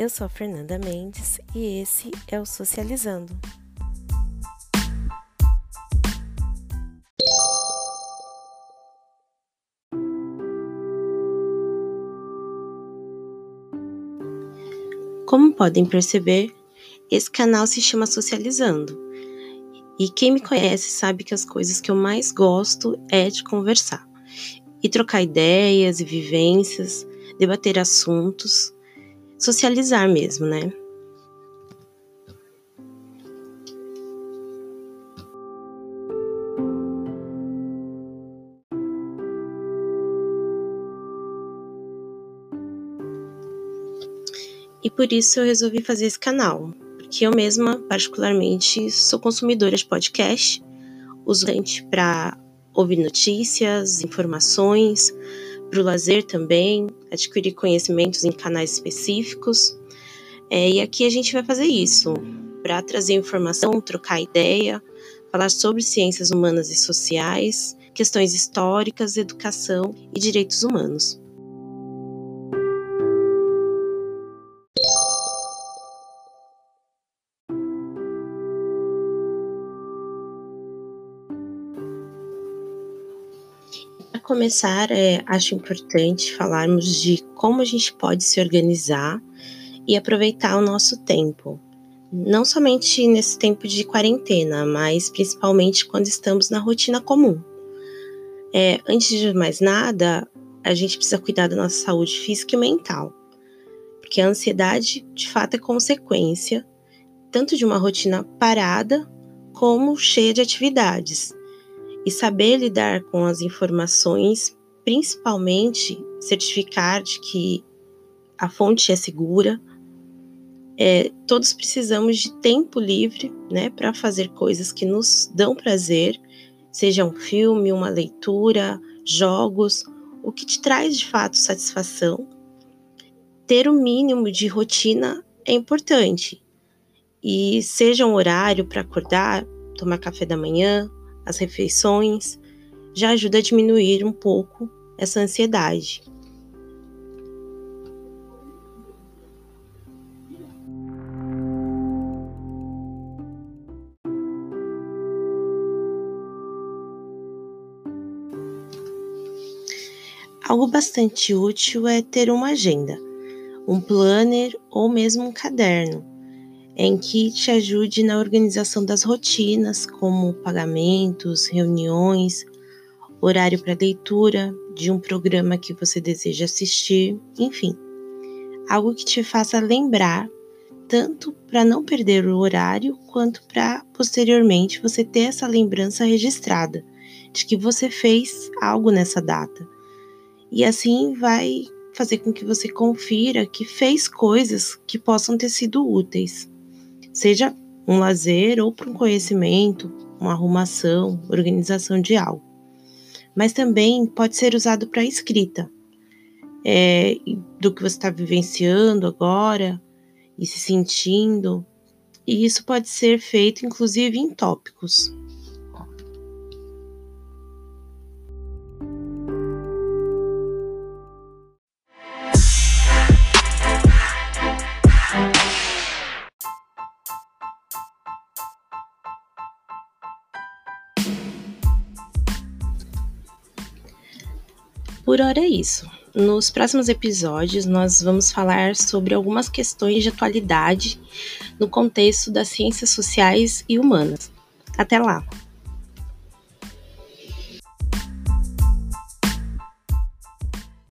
Eu sou Fernanda Mendes e esse é o Socializando. Como podem perceber, esse canal se chama Socializando. E quem me conhece sabe que as coisas que eu mais gosto é de conversar e trocar ideias e vivências, debater assuntos, socializar mesmo, né? E por isso eu resolvi fazer esse canal, porque eu mesma, particularmente, sou consumidora de podcast, uso para ouvir notícias, informações, para o lazer também, adquirir conhecimentos em canais específicos. É, e aqui a gente vai fazer isso, para trazer informação, trocar ideia, falar sobre ciências humanas e sociais, questões históricas, educação e direitos humanos. Começar, é, acho importante falarmos de como a gente pode se organizar e aproveitar o nosso tempo. Não somente nesse tempo de quarentena, mas principalmente quando estamos na rotina comum. É, antes de mais nada, a gente precisa cuidar da nossa saúde física e mental, porque a ansiedade de fato é consequência tanto de uma rotina parada como cheia de atividades e saber lidar com as informações, principalmente certificar de que a fonte é segura. É, todos precisamos de tempo livre, né, para fazer coisas que nos dão prazer, seja um filme, uma leitura, jogos, o que te traz de fato satisfação. Ter o um mínimo de rotina é importante. E seja um horário para acordar, tomar café da manhã, as refeições, já ajuda a diminuir um pouco essa ansiedade. Algo bastante útil é ter uma agenda, um planner ou mesmo um caderno, em que te ajude na organização das rotinas, como pagamentos, reuniões, horário para leitura de um programa que você deseja assistir, enfim, algo que te faça lembrar tanto para não perder o horário quanto para posteriormente você ter essa lembrança registrada de que você fez algo nessa data. E assim vai fazer com que você confira que fez coisas que possam ter sido úteis seja um lazer ou para um conhecimento, uma arrumação, organização de algo. Mas também pode ser usado para escrita, é, do que você está vivenciando agora e se sentindo. E isso pode ser feito inclusive em tópicos. Por hora é isso. Nos próximos episódios, nós vamos falar sobre algumas questões de atualidade no contexto das ciências sociais e humanas. Até lá!